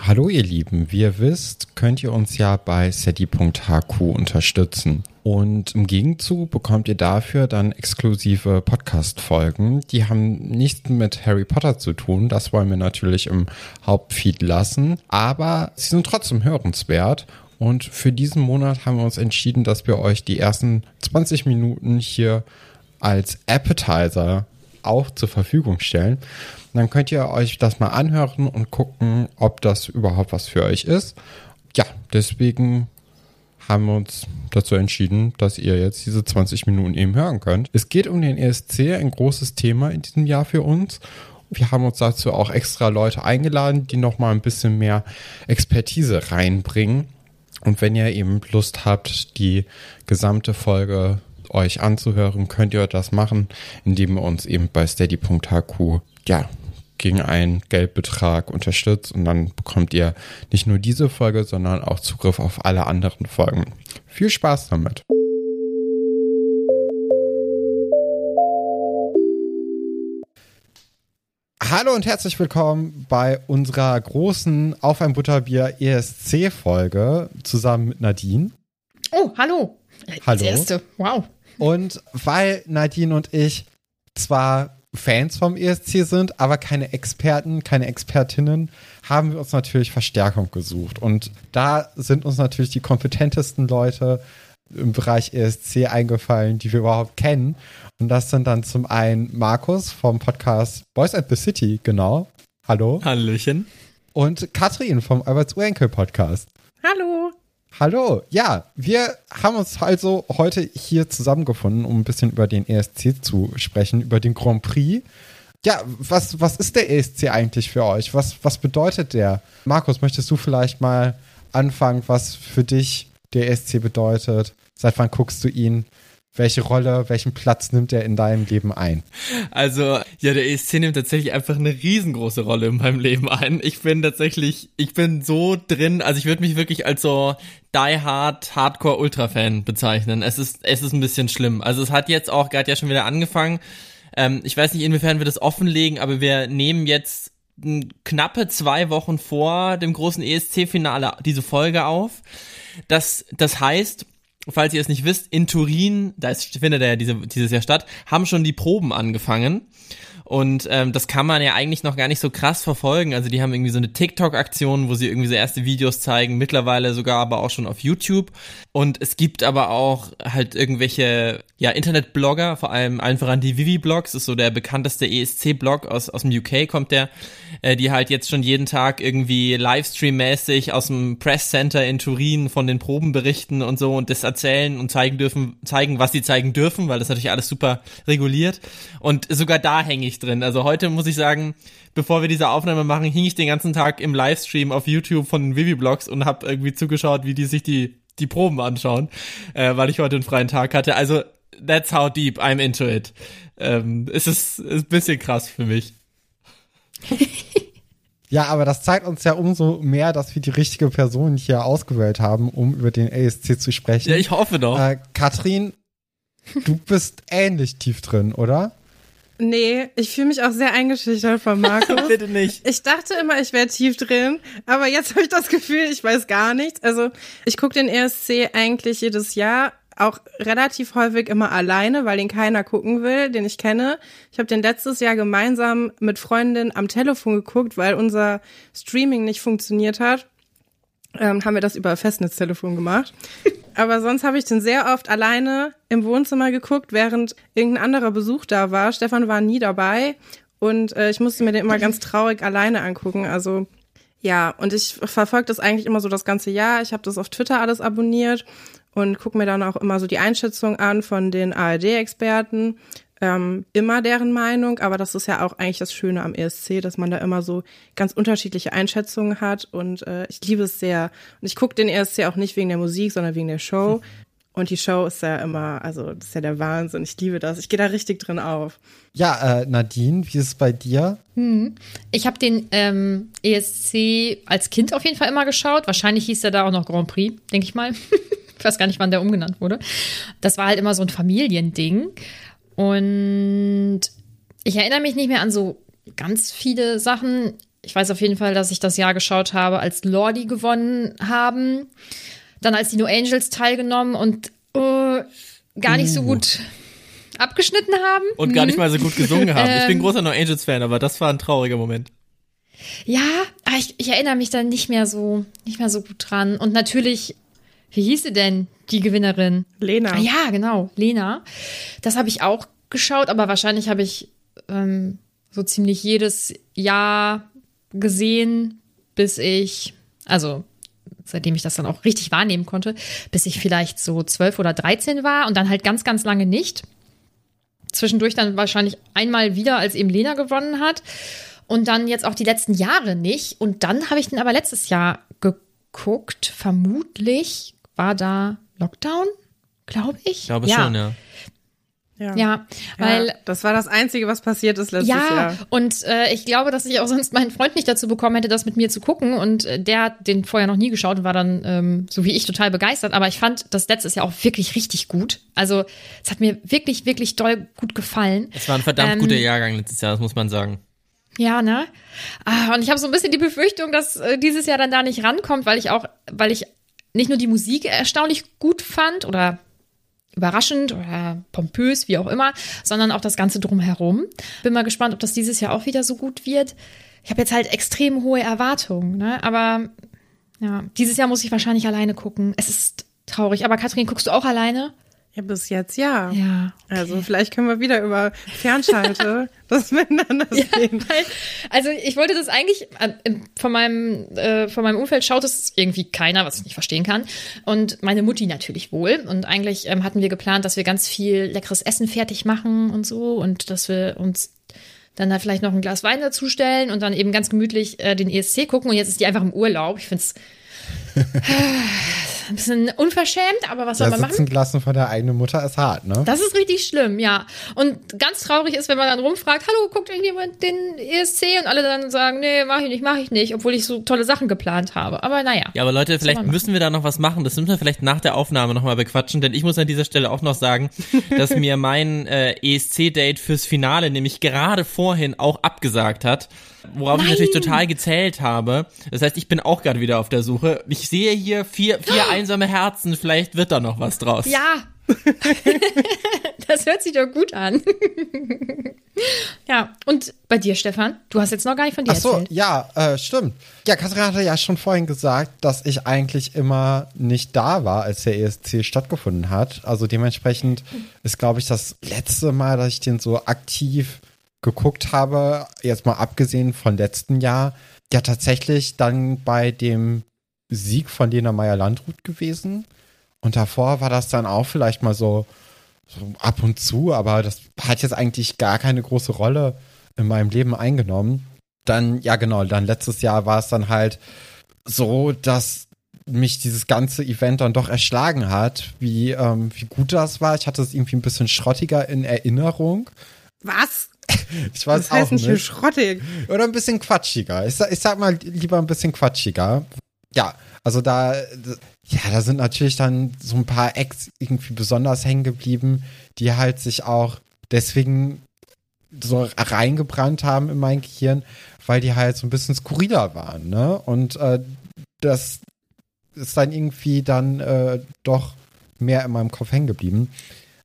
Hallo ihr Lieben, wie ihr wisst, könnt ihr uns ja bei SETI.hq unterstützen. Und im Gegenzug bekommt ihr dafür dann exklusive Podcast-Folgen. Die haben nichts mit Harry Potter zu tun. Das wollen wir natürlich im Hauptfeed lassen. Aber sie sind trotzdem hörenswert. Und für diesen Monat haben wir uns entschieden, dass wir euch die ersten 20 Minuten hier als Appetizer auch zur Verfügung stellen. Dann könnt ihr euch das mal anhören und gucken, ob das überhaupt was für euch ist. Ja, deswegen haben wir uns dazu entschieden, dass ihr jetzt diese 20 Minuten eben hören könnt. Es geht um den ESC, ein großes Thema in diesem Jahr für uns. Wir haben uns dazu auch extra Leute eingeladen, die noch mal ein bisschen mehr Expertise reinbringen. Und wenn ihr eben Lust habt, die gesamte Folge euch anzuhören, könnt ihr das machen, indem ihr uns eben bei steady.hq ja, gegen einen Geldbetrag unterstützt und dann bekommt ihr nicht nur diese Folge, sondern auch Zugriff auf alle anderen Folgen. Viel Spaß damit! Hallo und herzlich willkommen bei unserer großen Auf ein Butterbier ESC Folge zusammen mit Nadine. Oh, hallo. Hallo. Das erste. Wow. Und weil Nadine und ich zwar Fans vom ESC sind, aber keine Experten, keine Expertinnen, haben wir uns natürlich Verstärkung gesucht. Und da sind uns natürlich die kompetentesten Leute im Bereich ESC eingefallen, die wir überhaupt kennen. Und das sind dann zum einen Markus vom Podcast Boys at the City, genau. Hallo. Hallöchen. Und Katrin vom Alberts Urenkel Podcast. Hallo. Hallo, ja, wir haben uns also heute hier zusammengefunden, um ein bisschen über den ESC zu sprechen, über den Grand Prix. Ja, was, was ist der ESC eigentlich für euch? Was, was bedeutet der? Markus, möchtest du vielleicht mal anfangen, was für dich der ESC bedeutet? Seit wann guckst du ihn? Welche Rolle, welchen Platz nimmt er in deinem Leben ein? Also, ja, der ESC nimmt tatsächlich einfach eine riesengroße Rolle in meinem Leben ein. Ich bin tatsächlich, ich bin so drin, also ich würde mich wirklich als so die hard Hardcore Ultra Fan bezeichnen. Es ist es ist ein bisschen schlimm. Also es hat jetzt auch gerade ja schon wieder angefangen. Ähm, ich weiß nicht, inwiefern wir das offenlegen, aber wir nehmen jetzt knappe zwei Wochen vor dem großen ESC-Finale diese Folge auf. Das, das heißt, falls ihr es nicht wisst, in Turin, da ist, findet er ja diese, dieses Jahr statt, haben schon die Proben angefangen. Und ähm, das kann man ja eigentlich noch gar nicht so krass verfolgen. Also die haben irgendwie so eine TikTok-Aktion, wo sie irgendwie so erste Videos zeigen, mittlerweile sogar aber auch schon auf YouTube. Und es gibt aber auch halt irgendwelche, ja, Internet-Blogger, vor allem allen voran die Vivi-Blogs, ist so der bekannteste ESC-Blog aus, aus dem UK kommt der, äh, die halt jetzt schon jeden Tag irgendwie Livestream-mäßig aus dem Press Center in Turin von den Proben berichten und so und das erzählen und zeigen dürfen, zeigen, was sie zeigen dürfen, weil das natürlich alles super reguliert. Und sogar da hänge ich drin. Also heute muss ich sagen, bevor wir diese Aufnahme machen, hing ich den ganzen Tag im Livestream auf YouTube von den Vivi-Blogs und habe irgendwie zugeschaut, wie die sich die, die Proben anschauen, äh, weil ich heute einen freien Tag hatte. Also, that's how deep I'm into it. Ähm, es ist, ist ein bisschen krass für mich. Ja, aber das zeigt uns ja umso mehr, dass wir die richtige Person hier ausgewählt haben, um über den ASC zu sprechen. Ja, ich hoffe doch. Äh, Katrin, du bist ähnlich tief drin, oder? Nee, ich fühle mich auch sehr eingeschüchtert von Markus. Bitte nicht. Ich dachte immer, ich wäre tief drin, aber jetzt habe ich das Gefühl, ich weiß gar nichts. Also ich gucke den ESC eigentlich jedes Jahr, auch relativ häufig immer alleine, weil den keiner gucken will, den ich kenne. Ich habe den letztes Jahr gemeinsam mit Freundin am Telefon geguckt, weil unser Streaming nicht funktioniert hat. Ähm, haben wir das über Festnetztelefon gemacht. Aber sonst habe ich den sehr oft alleine im Wohnzimmer geguckt, während irgendein anderer Besuch da war. Stefan war nie dabei und äh, ich musste mir den immer ganz traurig alleine angucken. Also ja, und ich verfolge das eigentlich immer so das ganze Jahr. Ich habe das auf Twitter alles abonniert und gucke mir dann auch immer so die Einschätzung an von den ARD-Experten. Ähm, immer deren Meinung, aber das ist ja auch eigentlich das Schöne am ESC, dass man da immer so ganz unterschiedliche Einschätzungen hat und äh, ich liebe es sehr. Und ich gucke den ESC auch nicht wegen der Musik, sondern wegen der Show. Und die Show ist ja immer, also das ist ja der Wahnsinn. Ich liebe das. Ich gehe da richtig drin auf. Ja, äh, Nadine, wie ist es bei dir? Hm. Ich habe den ähm, ESC als Kind auf jeden Fall immer geschaut. Wahrscheinlich hieß er da auch noch Grand Prix, denke ich mal. ich weiß gar nicht, wann der umgenannt wurde. Das war halt immer so ein Familiending. Und ich erinnere mich nicht mehr an so ganz viele Sachen. Ich weiß auf jeden Fall, dass ich das Jahr geschaut habe, als Lordi gewonnen haben. Dann als die No Angels teilgenommen und äh, gar nicht so Uh. gut abgeschnitten haben. Und gar nicht Mhm. mal so gut gesungen haben. Ich bin Ähm. großer No Angels Fan, aber das war ein trauriger Moment. Ja, aber ich, ich erinnere mich dann nicht mehr so, nicht mehr so gut dran. Und natürlich, wie hieß sie denn, die Gewinnerin? Lena. Ah, ja, genau, Lena. Das habe ich auch geschaut, aber wahrscheinlich habe ich ähm, so ziemlich jedes Jahr gesehen, bis ich, also seitdem ich das dann auch richtig wahrnehmen konnte, bis ich vielleicht so zwölf oder dreizehn war und dann halt ganz, ganz lange nicht. Zwischendurch dann wahrscheinlich einmal wieder, als eben Lena gewonnen hat. Und dann jetzt auch die letzten Jahre nicht. Und dann habe ich den aber letztes Jahr geguckt. Vermutlich war da Lockdown, glaube ich. Ich glaube ja. schon, ja. Ja. Ja, weil ja, das war das Einzige, was passiert ist letztes ja, Jahr. und äh, ich glaube, dass ich auch sonst meinen Freund nicht dazu bekommen hätte, das mit mir zu gucken. Und äh, der hat den vorher noch nie geschaut und war dann, ähm, so wie ich, total begeistert. Aber ich fand das letztes Jahr auch wirklich richtig gut. Also es hat mir wirklich, wirklich doll gut gefallen. Es war ein verdammt Ähm, guter Jahrgang letztes Jahr, das muss man sagen. Ja, ne? Ah, und ich habe so ein bisschen die Befürchtung, dass äh, dieses Jahr dann da nicht rankommt, weil ich auch, weil ich nicht nur die Musik erstaunlich gut fand oder überraschend oder pompös, wie auch immer, sondern auch das Ganze drumherum. Bin mal gespannt, ob das dieses Jahr auch wieder so gut wird. Ich habe jetzt halt extrem hohe Erwartungen, ne? Aber ja, dieses Jahr muss ich wahrscheinlich alleine gucken. Es ist traurig. Aber Katrin, guckst du auch alleine? Ja, bis jetzt ja. Ja. Also vielleicht können wir wieder über Fernschalte das miteinander sehen. Weil, also ich wollte das eigentlich von meinem äh, von meinem Umfeld schaut es irgendwie keiner, was ich nicht verstehen kann. Und meine Mutti natürlich wohl. Und eigentlich ähm, hatten wir geplant, dass wir ganz viel leckeres Essen fertig machen und so und dass wir uns dann da vielleicht noch ein Glas Wein dazustellen und dann eben ganz gemütlich äh, den ESC gucken. Und jetzt ist die einfach im Urlaub. Ich finde es ein bisschen unverschämt, aber was soll man machen? sitzen gelassen von der eigenen Mutter ist hart, ne? Das ist richtig schlimm, ja. Und ganz traurig ist, wenn man dann rumfragt, hallo, guckt irgendjemand den ESC? Und alle dann sagen, nee, mach ich nicht, mach ich nicht, obwohl ich so tolle Sachen geplant habe. Aber naja. Ja, aber Leute, vielleicht müssen wir da noch was machen. Das müssen wir vielleicht nach der Aufnahme nochmal bequatschen, denn ich muss an dieser Stelle auch noch sagen, dass mir mein äh, ESC-Date fürs Finale nämlich gerade vorhin auch abgesagt hat, worauf ich natürlich total gezählt habe. Das heißt, ich bin auch gerade wieder auf der Suche. Ich sehe hier vier, vier einsame Herzen, vielleicht wird da noch was draus. Ja. das hört sich doch gut an. ja, und bei dir, Stefan? Du hast jetzt noch gar nicht von dir Ach so, erzählt. ja, äh, stimmt. Ja, Katrin hatte ja schon vorhin gesagt, dass ich eigentlich immer nicht da war, als der ESC stattgefunden hat. Also dementsprechend ist, glaube ich, das letzte Mal, dass ich den so aktiv geguckt habe, jetzt mal abgesehen von letzten Jahr, ja tatsächlich dann bei dem Sieg von Lena Meyer-Landrut gewesen. Und davor war das dann auch vielleicht mal so, so ab und zu, aber das hat jetzt eigentlich gar keine große Rolle in meinem Leben eingenommen. Dann, ja genau, dann letztes Jahr war es dann halt so, dass mich dieses ganze Event dann doch erschlagen hat, wie, ähm, wie gut das war. Ich hatte es irgendwie ein bisschen schrottiger in Erinnerung. Was? Ich weiß Das heißt auch nicht schrottig. Oder ein bisschen quatschiger. Ich ich sag mal lieber ein bisschen quatschiger. Ja, also da, ja, da sind natürlich dann so ein paar Acts irgendwie besonders hängen geblieben, die halt sich auch deswegen so reingebrannt haben in mein Gehirn, weil die halt so ein bisschen skurriler waren, ne? Und äh, das ist dann irgendwie dann äh, doch mehr in meinem Kopf hängen geblieben.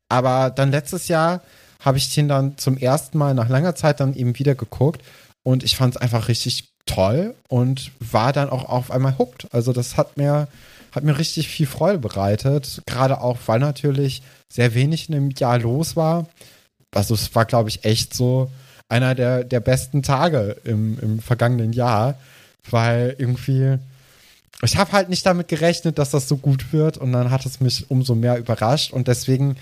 Aber dann letztes Jahr habe ich den dann zum ersten Mal nach langer Zeit dann eben wieder geguckt und ich fand es einfach richtig toll und war dann auch auf einmal hooked. Also das hat mir, hat mir richtig viel Freude bereitet, gerade auch, weil natürlich sehr wenig in dem Jahr los war. Also es war, glaube ich, echt so einer der, der besten Tage im, im vergangenen Jahr, weil irgendwie, ich habe halt nicht damit gerechnet, dass das so gut wird und dann hat es mich umso mehr überrascht und deswegen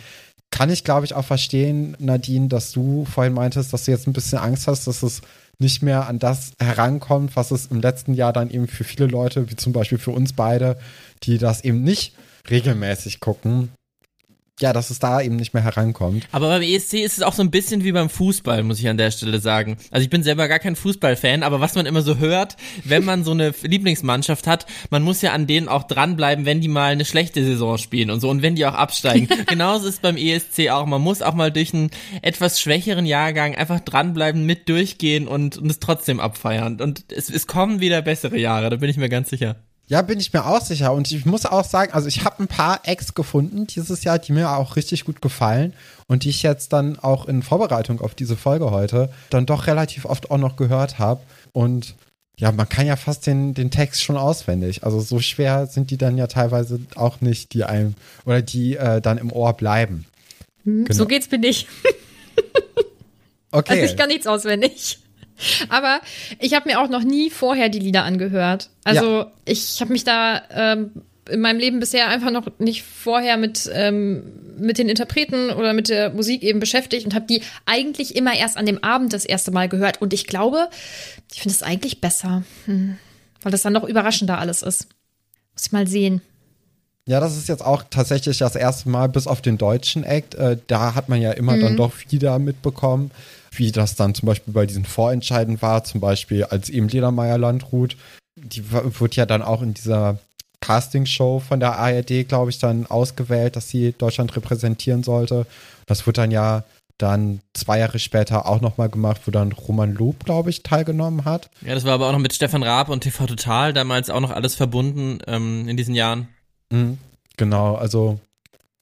kann ich, glaube ich, auch verstehen, Nadine, dass du vorhin meintest, dass du jetzt ein bisschen Angst hast, dass es nicht mehr an das herankommt, was es im letzten Jahr dann eben für viele Leute, wie zum Beispiel für uns beide, die das eben nicht regelmäßig gucken, ja, dass es da eben nicht mehr herankommt. Aber beim ESC ist es auch so ein bisschen wie beim Fußball, muss ich an der Stelle sagen. Also ich bin selber gar kein Fußballfan, aber was man immer so hört, wenn man so eine Lieblingsmannschaft hat, man muss ja an denen auch dranbleiben, wenn die mal eine schlechte Saison spielen und so und wenn die auch absteigen. Genauso ist beim ESC auch. Man muss auch mal durch einen etwas schwächeren Jahrgang einfach dranbleiben, mit durchgehen und, und es trotzdem abfeiern. Und es, es kommen wieder bessere Jahre, da bin ich mir ganz sicher. Ja, bin ich mir auch sicher. Und ich muss auch sagen, also ich habe ein paar Acts gefunden dieses Jahr, die mir auch richtig gut gefallen und die ich jetzt dann auch in Vorbereitung auf diese Folge heute dann doch relativ oft auch noch gehört habe. Und ja, man kann ja fast den, den Text schon auswendig. Also so schwer sind die dann ja teilweise auch nicht, die einem oder die äh, dann im Ohr bleiben. Genau. So geht's mir nicht. okay. Also ich kann nichts auswendig. Aber ich habe mir auch noch nie vorher die Lieder angehört. Also ja. ich habe mich da ähm, in meinem Leben bisher einfach noch nicht vorher mit, ähm, mit den Interpreten oder mit der Musik eben beschäftigt und habe die eigentlich immer erst an dem Abend das erste Mal gehört. Und ich glaube, ich finde es eigentlich besser, hm. weil das dann noch überraschender alles ist. Muss ich mal sehen. Ja, das ist jetzt auch tatsächlich das erste Mal, bis auf den deutschen Act. Äh, da hat man ja immer mhm. dann doch wieder mitbekommen wie das dann zum Beispiel bei diesen Vorentscheiden war, zum Beispiel als eben Ledermeier Landrut. Die wird ja dann auch in dieser Castingshow von der ARD, glaube ich, dann ausgewählt, dass sie Deutschland repräsentieren sollte. Das wird dann ja dann zwei Jahre später auch nochmal gemacht, wo dann Roman Lob, glaube ich, teilgenommen hat. Ja, das war aber auch noch mit Stefan Raab und TV Total damals auch noch alles verbunden ähm, in diesen Jahren. Mhm, genau, also,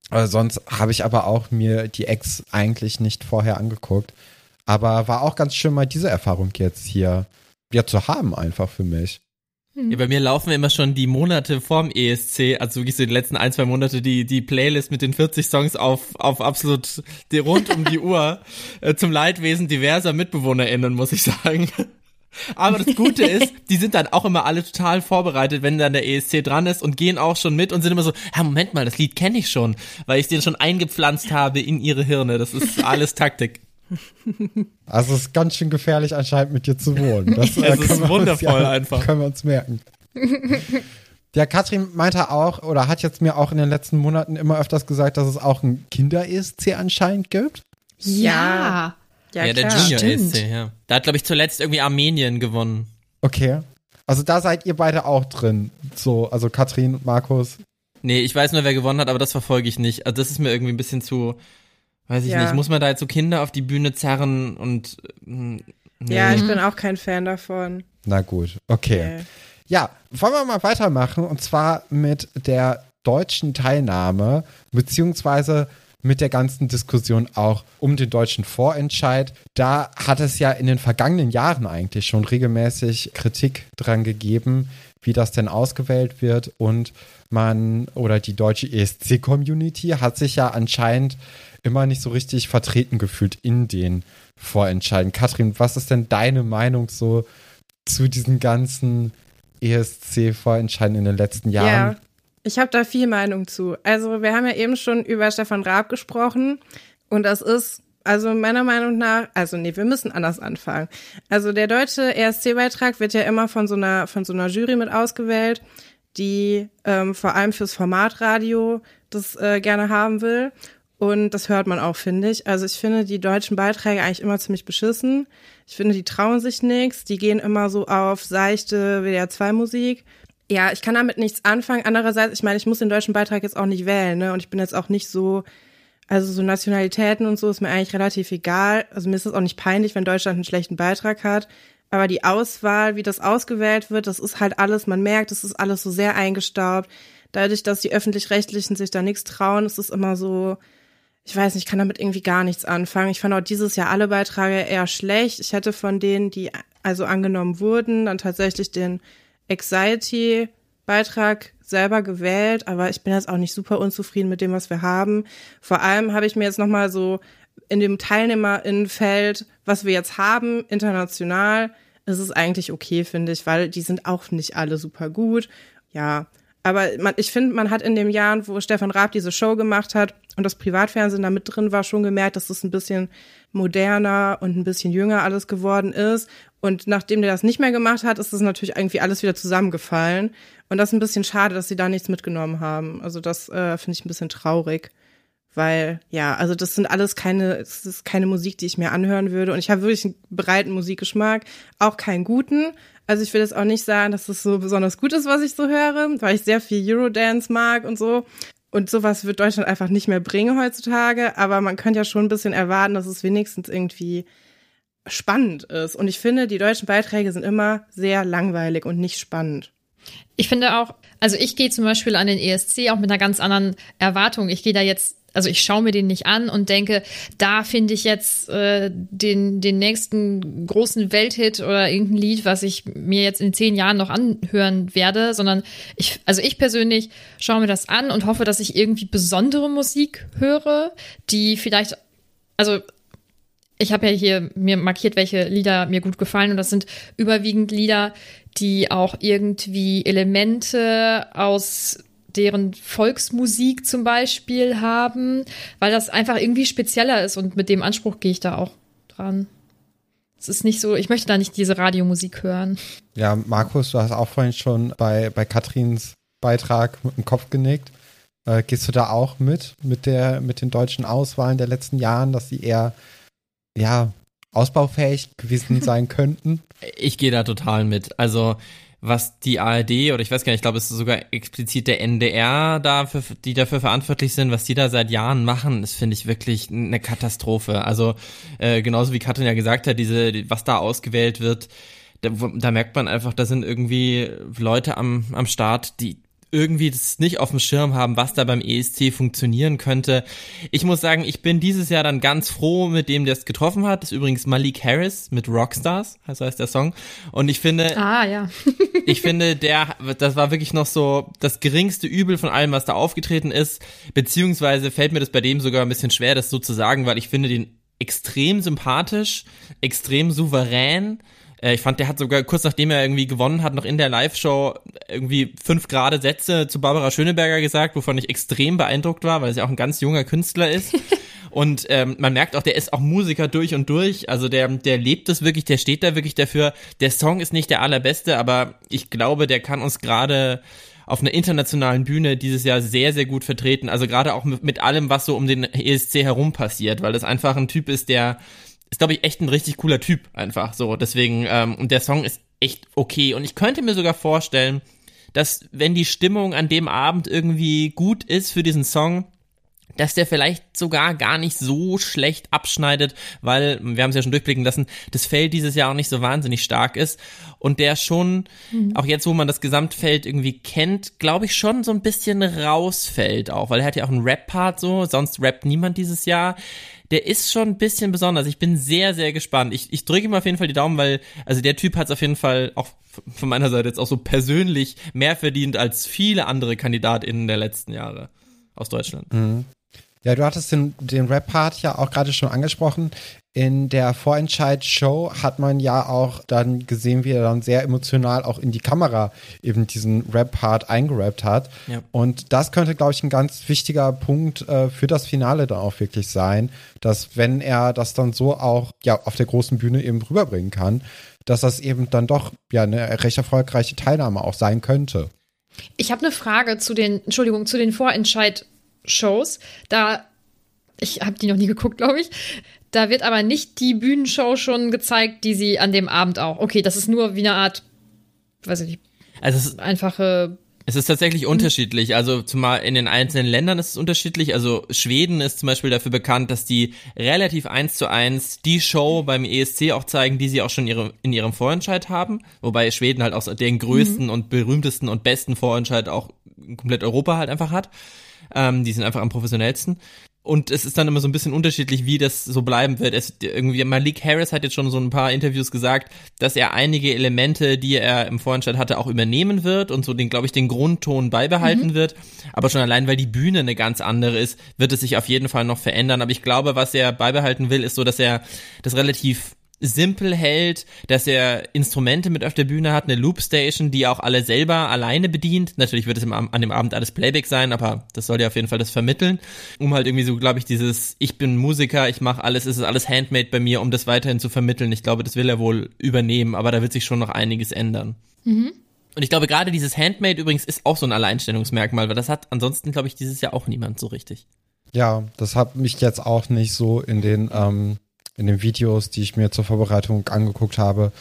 also sonst habe ich aber auch mir die Ex eigentlich nicht vorher angeguckt. Aber war auch ganz schön mal diese Erfahrung jetzt hier ja zu haben einfach für mich. Ja, bei mir laufen immer schon die Monate vorm ESC, also wirklich so die letzten ein, zwei Monate, die, die Playlist mit den 40 Songs auf, auf absolut die, rund um die Uhr äh, zum Leidwesen diverser MitbewohnerInnen, muss ich sagen. Aber das Gute ist, die sind dann auch immer alle total vorbereitet, wenn dann der ESC dran ist und gehen auch schon mit und sind immer so, ja, Moment mal, das Lied kenne ich schon, weil ich den schon eingepflanzt habe in ihre Hirne. Das ist alles Taktik. Also es ist ganz schön gefährlich anscheinend mit dir zu wohnen. Das äh, es ist wundervoll ja, einfach. Können wir uns merken. Der Katrin meinte auch oder hat jetzt mir auch in den letzten Monaten immer öfters gesagt, dass es auch ein Kinder-ESC anscheinend gibt. Ja. Ja, ja der Junior-ESC, ja. Da hat, glaube ich, zuletzt irgendwie Armenien gewonnen. Okay. Also da seid ihr beide auch drin. So, also Katrin und Markus. Nee, ich weiß nur, wer gewonnen hat, aber das verfolge ich nicht. Also das ist mir irgendwie ein bisschen zu Weiß ich ja. nicht, muss man da jetzt so Kinder auf die Bühne zerren und. Nee. Ja, ich bin auch kein Fan davon. Na gut, okay. okay. Ja, wollen wir mal weitermachen und zwar mit der deutschen Teilnahme, beziehungsweise mit der ganzen Diskussion auch um den deutschen Vorentscheid. Da hat es ja in den vergangenen Jahren eigentlich schon regelmäßig Kritik dran gegeben, wie das denn ausgewählt wird. Und man oder die deutsche ESC-Community hat sich ja anscheinend immer nicht so richtig vertreten gefühlt in den Vorentscheiden. Katrin, was ist denn deine Meinung so zu diesen ganzen ESC-Vorentscheiden in den letzten Jahren? Ja, ich habe da viel Meinung zu. Also wir haben ja eben schon über Stefan Raab gesprochen und das ist also meiner Meinung nach, also nee, wir müssen anders anfangen. Also der deutsche ESC-Beitrag wird ja immer von so einer von so einer Jury mit ausgewählt, die ähm, vor allem fürs Formatradio das äh, gerne haben will. Und das hört man auch, finde ich. Also ich finde die deutschen Beiträge eigentlich immer ziemlich beschissen. Ich finde, die trauen sich nichts. Die gehen immer so auf seichte WDR2-Musik. Ja, ich kann damit nichts anfangen. Andererseits, ich meine, ich muss den deutschen Beitrag jetzt auch nicht wählen, ne? Und ich bin jetzt auch nicht so, also so Nationalitäten und so ist mir eigentlich relativ egal. Also mir ist es auch nicht peinlich, wenn Deutschland einen schlechten Beitrag hat. Aber die Auswahl, wie das ausgewählt wird, das ist halt alles, man merkt, das ist alles so sehr eingestaubt. Dadurch, dass die Öffentlich-Rechtlichen sich da nichts trauen, ist es immer so, ich weiß nicht, ich kann damit irgendwie gar nichts anfangen. Ich fand auch dieses Jahr alle Beiträge eher schlecht. Ich hätte von denen, die also angenommen wurden, dann tatsächlich den Anxiety-Beitrag selber gewählt, aber ich bin jetzt auch nicht super unzufrieden mit dem, was wir haben. Vor allem habe ich mir jetzt nochmal so in dem Teilnehmerinnenfeld, was wir jetzt haben, international, ist es eigentlich okay, finde ich, weil die sind auch nicht alle super gut. Ja, aber man, ich finde, man hat in den Jahren, wo Stefan Raab diese Show gemacht hat und das Privatfernsehen da mit drin war, schon gemerkt, dass es ein bisschen moderner und ein bisschen jünger alles geworden ist. Und nachdem der das nicht mehr gemacht hat, ist es natürlich irgendwie alles wieder zusammengefallen. Und das ist ein bisschen schade, dass sie da nichts mitgenommen haben. Also das äh, finde ich ein bisschen traurig. Weil, ja, also das sind alles keine, es ist keine Musik, die ich mir anhören würde. Und ich habe wirklich einen breiten Musikgeschmack, auch keinen guten. Also ich will jetzt auch nicht sagen, dass das so besonders gut ist, was ich so höre, weil ich sehr viel Eurodance mag und so. Und sowas wird Deutschland einfach nicht mehr bringen heutzutage. Aber man könnte ja schon ein bisschen erwarten, dass es wenigstens irgendwie spannend ist. Und ich finde, die deutschen Beiträge sind immer sehr langweilig und nicht spannend. Ich finde auch, also ich gehe zum Beispiel an den ESC auch mit einer ganz anderen Erwartung. Ich gehe da jetzt also ich schaue mir den nicht an und denke, da finde ich jetzt äh, den, den nächsten großen Welthit oder irgendein Lied, was ich mir jetzt in zehn Jahren noch anhören werde, sondern ich, also ich persönlich schaue mir das an und hoffe, dass ich irgendwie besondere Musik höre, die vielleicht, also ich habe ja hier mir markiert, welche Lieder mir gut gefallen und das sind überwiegend Lieder, die auch irgendwie Elemente aus deren Volksmusik zum Beispiel haben, weil das einfach irgendwie spezieller ist und mit dem Anspruch gehe ich da auch dran. Es ist nicht so, ich möchte da nicht diese Radiomusik hören. Ja, Markus, du hast auch vorhin schon bei, bei Katrins Beitrag mit dem Kopf genickt. Äh, gehst du da auch mit, mit der, mit den deutschen Auswahlen der letzten Jahren, dass sie eher, ja, ausbaufähig gewesen sein könnten? Ich gehe da total mit. Also, was die ARD oder ich weiß gar nicht, ich glaube, es ist sogar explizit der NDR dafür, die dafür verantwortlich sind, was die da seit Jahren machen, das finde ich wirklich eine Katastrophe. Also äh, genauso wie Katrin ja gesagt hat, diese, was da ausgewählt wird, da, da merkt man einfach, da sind irgendwie Leute am, am Start, die irgendwie das nicht auf dem Schirm haben, was da beim ESC funktionieren könnte. Ich muss sagen, ich bin dieses Jahr dann ganz froh mit dem, der es getroffen hat. Das ist übrigens Malik Harris mit Rockstars, so heißt der Song. Und ich finde, ah, ja. ich finde, der, das war wirklich noch so das geringste Übel von allem, was da aufgetreten ist. Beziehungsweise fällt mir das bei dem sogar ein bisschen schwer, das so zu sagen, weil ich finde den extrem sympathisch, extrem souverän äh, ich fand, der hat sogar kurz nachdem er irgendwie gewonnen hat, noch in der Live-Show irgendwie fünf gerade Sätze zu Barbara Schöneberger gesagt, wovon ich extrem beeindruckt war, weil ja auch ein ganz junger Künstler ist. Und ähm, man merkt auch, der ist auch Musiker durch und durch. Also der, der lebt es wirklich, der steht da wirklich dafür. Der Song ist nicht der allerbeste, aber ich glaube, der kann uns gerade auf einer internationalen Bühne dieses Jahr sehr, sehr gut vertreten. Also gerade auch mit, mit allem, was so um den ESC herum passiert, weil das einfach ein Typ ist, der ist, glaube ich, echt ein richtig cooler Typ einfach so. Deswegen, ähm, und der Song ist echt okay. Und ich könnte mir sogar vorstellen, dass wenn die Stimmung an dem Abend irgendwie gut ist für diesen Song, dass der vielleicht sogar gar nicht so schlecht abschneidet, weil, wir haben es ja schon durchblicken lassen, das Feld dieses Jahr auch nicht so wahnsinnig stark ist und der schon, mhm. auch jetzt, wo man das Gesamtfeld irgendwie kennt, glaube ich schon so ein bisschen rausfällt auch, weil er hat ja auch einen Rap-Part so, sonst rappt niemand dieses Jahr der ist schon ein bisschen besonders. Ich bin sehr, sehr gespannt. Ich, ich drücke ihm auf jeden Fall die Daumen, weil, also der Typ hat es auf jeden Fall auch von meiner Seite jetzt auch so persönlich mehr verdient als viele andere KandidatInnen der letzten Jahre aus Deutschland. Mhm. Ja, du hattest den, den Rap-Part ja auch gerade schon angesprochen. In der Vorentscheid-Show hat man ja auch dann gesehen, wie er dann sehr emotional auch in die Kamera eben diesen Rap-Part eingerappt hat. Ja. Und das könnte, glaube ich, ein ganz wichtiger Punkt äh, für das Finale dann auch wirklich sein, dass wenn er das dann so auch ja auf der großen Bühne eben rüberbringen kann, dass das eben dann doch ja eine recht erfolgreiche Teilnahme auch sein könnte. Ich habe eine Frage zu den, Entschuldigung, zu den Vorentscheid- Shows. Da, ich habe die noch nie geguckt, glaube ich. Da wird aber nicht die Bühnenshow schon gezeigt, die sie an dem Abend auch. Okay, das ist nur wie eine Art, weiß ich nicht, also es ist, einfache. Es ist tatsächlich unterschiedlich. Also zumal in den einzelnen Ländern ist es unterschiedlich. Also Schweden ist zum Beispiel dafür bekannt, dass die relativ eins zu eins die Show beim ESC auch zeigen, die sie auch schon ihre, in ihrem Vorentscheid haben. Wobei Schweden halt auch den größten mhm. und berühmtesten und besten Vorentscheid auch komplett Europa halt einfach hat. Ähm, die sind einfach am professionellsten. Und es ist dann immer so ein bisschen unterschiedlich, wie das so bleiben wird. Es, irgendwie, Malik Harris hat jetzt schon so ein paar Interviews gesagt, dass er einige Elemente, die er im Vorentscheid hatte, auch übernehmen wird und so den, glaube ich, den Grundton beibehalten mhm. wird. Aber schon allein, weil die Bühne eine ganz andere ist, wird es sich auf jeden Fall noch verändern. Aber ich glaube, was er beibehalten will, ist so, dass er das relativ simpel hält, dass er Instrumente mit auf der Bühne hat, eine Loopstation, die auch alle selber alleine bedient. Natürlich wird es im, an dem Abend alles Playback sein, aber das soll ja auf jeden Fall das vermitteln, um halt irgendwie so, glaube ich, dieses ich bin Musiker, ich mache alles, es ist alles Handmade bei mir, um das weiterhin zu vermitteln. Ich glaube, das will er wohl übernehmen, aber da wird sich schon noch einiges ändern. Mhm. Und ich glaube, gerade dieses Handmade übrigens ist auch so ein Alleinstellungsmerkmal, weil das hat ansonsten, glaube ich, dieses Jahr auch niemand so richtig. Ja, das hat mich jetzt auch nicht so in den, ähm, in den Videos, die ich mir zur Vorbereitung angeguckt habe,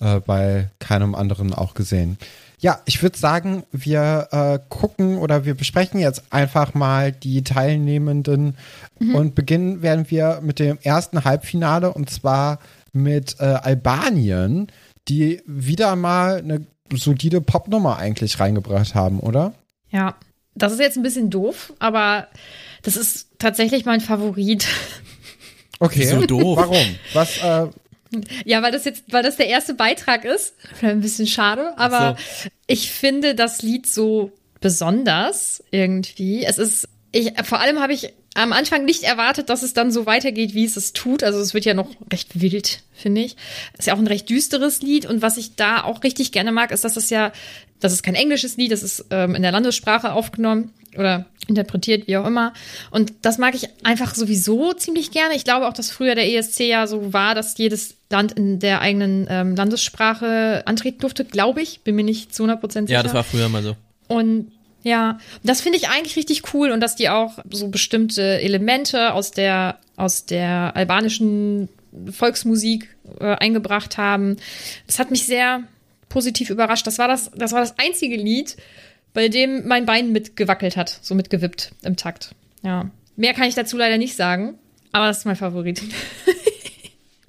äh, bei keinem anderen auch gesehen. Ja, ich würde sagen, wir äh, gucken oder wir besprechen jetzt einfach mal die Teilnehmenden mhm. und beginnen werden wir mit dem ersten Halbfinale und zwar mit äh, Albanien, die wieder mal eine solide Popnummer eigentlich reingebracht haben, oder? Ja, das ist jetzt ein bisschen doof, aber das ist tatsächlich mein Favorit. Okay. So doof. Warum? Was, äh, ja, weil das jetzt, weil das der erste Beitrag ist. Vielleicht ein bisschen schade, aber so. ich finde das Lied so besonders irgendwie. Es ist, ich, vor allem habe ich am Anfang nicht erwartet, dass es dann so weitergeht, wie es es tut. Also es wird ja noch recht wild, finde ich. Ist ja auch ein recht düsteres Lied und was ich da auch richtig gerne mag, ist, dass es ja, das ist kein englisches Lied, das ist ähm, in der Landessprache aufgenommen oder interpretiert, wie auch immer. Und das mag ich einfach sowieso ziemlich gerne. Ich glaube auch, dass früher der ESC ja so war, dass jedes Land in der eigenen ähm, Landessprache antreten durfte, glaube ich. Bin mir nicht zu 100% sicher. Ja, das war früher mal so. Und ja, das finde ich eigentlich richtig cool und dass die auch so bestimmte Elemente aus der, aus der albanischen Volksmusik äh, eingebracht haben. Das hat mich sehr positiv überrascht. Das war das, das war das einzige Lied, bei dem mein Bein mitgewackelt hat, so mitgewippt im Takt. Ja. Mehr kann ich dazu leider nicht sagen, aber das ist mein Favorit.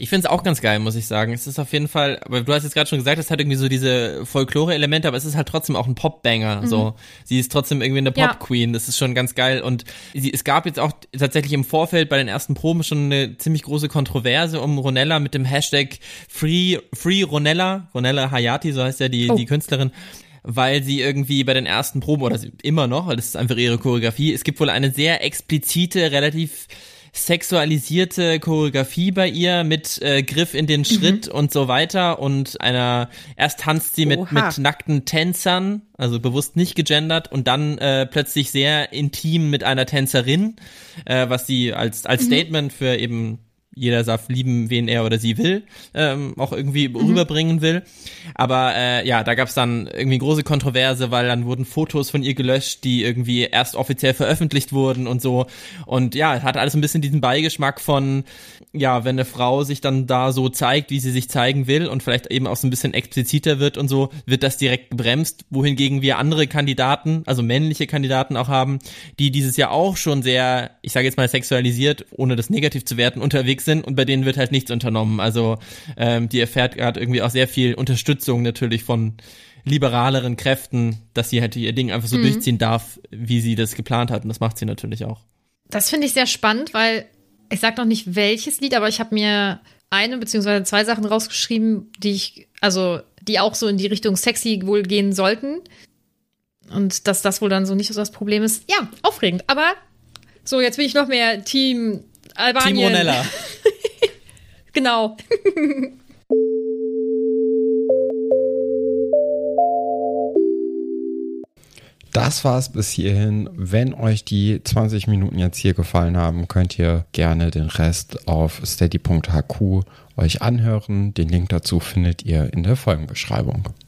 Ich finde es auch ganz geil, muss ich sagen. Es ist auf jeden Fall, aber du hast jetzt gerade schon gesagt, es hat irgendwie so diese Folklore-Elemente, aber es ist halt trotzdem auch ein Pop-Banger. Mhm. So, sie ist trotzdem irgendwie eine Pop-Queen. Das ist schon ganz geil. Und sie, es gab jetzt auch tatsächlich im Vorfeld bei den ersten Proben schon eine ziemlich große Kontroverse um Ronella mit dem Hashtag Free Free Ronella, Ronella Hayati, so heißt ja die oh. die Künstlerin weil sie irgendwie bei den ersten Proben oder immer noch, weil das ist einfach ihre Choreografie, es gibt wohl eine sehr explizite, relativ sexualisierte Choreografie bei ihr mit äh, Griff in den Schritt mhm. und so weiter und einer erst tanzt sie mit, mit nackten Tänzern, also bewusst nicht gegendert und dann äh, plötzlich sehr intim mit einer Tänzerin, äh, was sie als als mhm. Statement für eben jeder darf lieben, wen er oder sie will, ähm, auch irgendwie mhm. rüberbringen will. Aber äh, ja, da gab es dann irgendwie große Kontroverse, weil dann wurden Fotos von ihr gelöscht, die irgendwie erst offiziell veröffentlicht wurden und so. Und ja, hat alles ein bisschen diesen Beigeschmack von, ja, wenn eine Frau sich dann da so zeigt, wie sie sich zeigen will und vielleicht eben auch so ein bisschen expliziter wird und so, wird das direkt gebremst, wohingegen wir andere Kandidaten, also männliche Kandidaten auch haben, die dieses Jahr auch schon sehr, ich sage jetzt mal sexualisiert, ohne das negativ zu werten, unterwegs sind und bei denen wird halt nichts unternommen. Also ähm, die erfährt gerade irgendwie auch sehr viel Unterstützung natürlich von liberaleren Kräften, dass sie halt ihr Ding einfach so mhm. durchziehen darf, wie sie das geplant hat. Und das macht sie natürlich auch. Das finde ich sehr spannend, weil ich sag noch nicht welches Lied, aber ich habe mir eine beziehungsweise zwei Sachen rausgeschrieben, die ich, also die auch so in die Richtung sexy wohl gehen sollten. Und dass das wohl dann so nicht so das Problem ist. Ja, aufregend. Aber so, jetzt bin ich noch mehr Team Albanien. Team Ronella. genau. Das war's bis hierhin. Wenn euch die 20 Minuten jetzt hier gefallen haben, könnt ihr gerne den Rest auf steady.hq euch anhören. Den Link dazu findet ihr in der Folgenbeschreibung.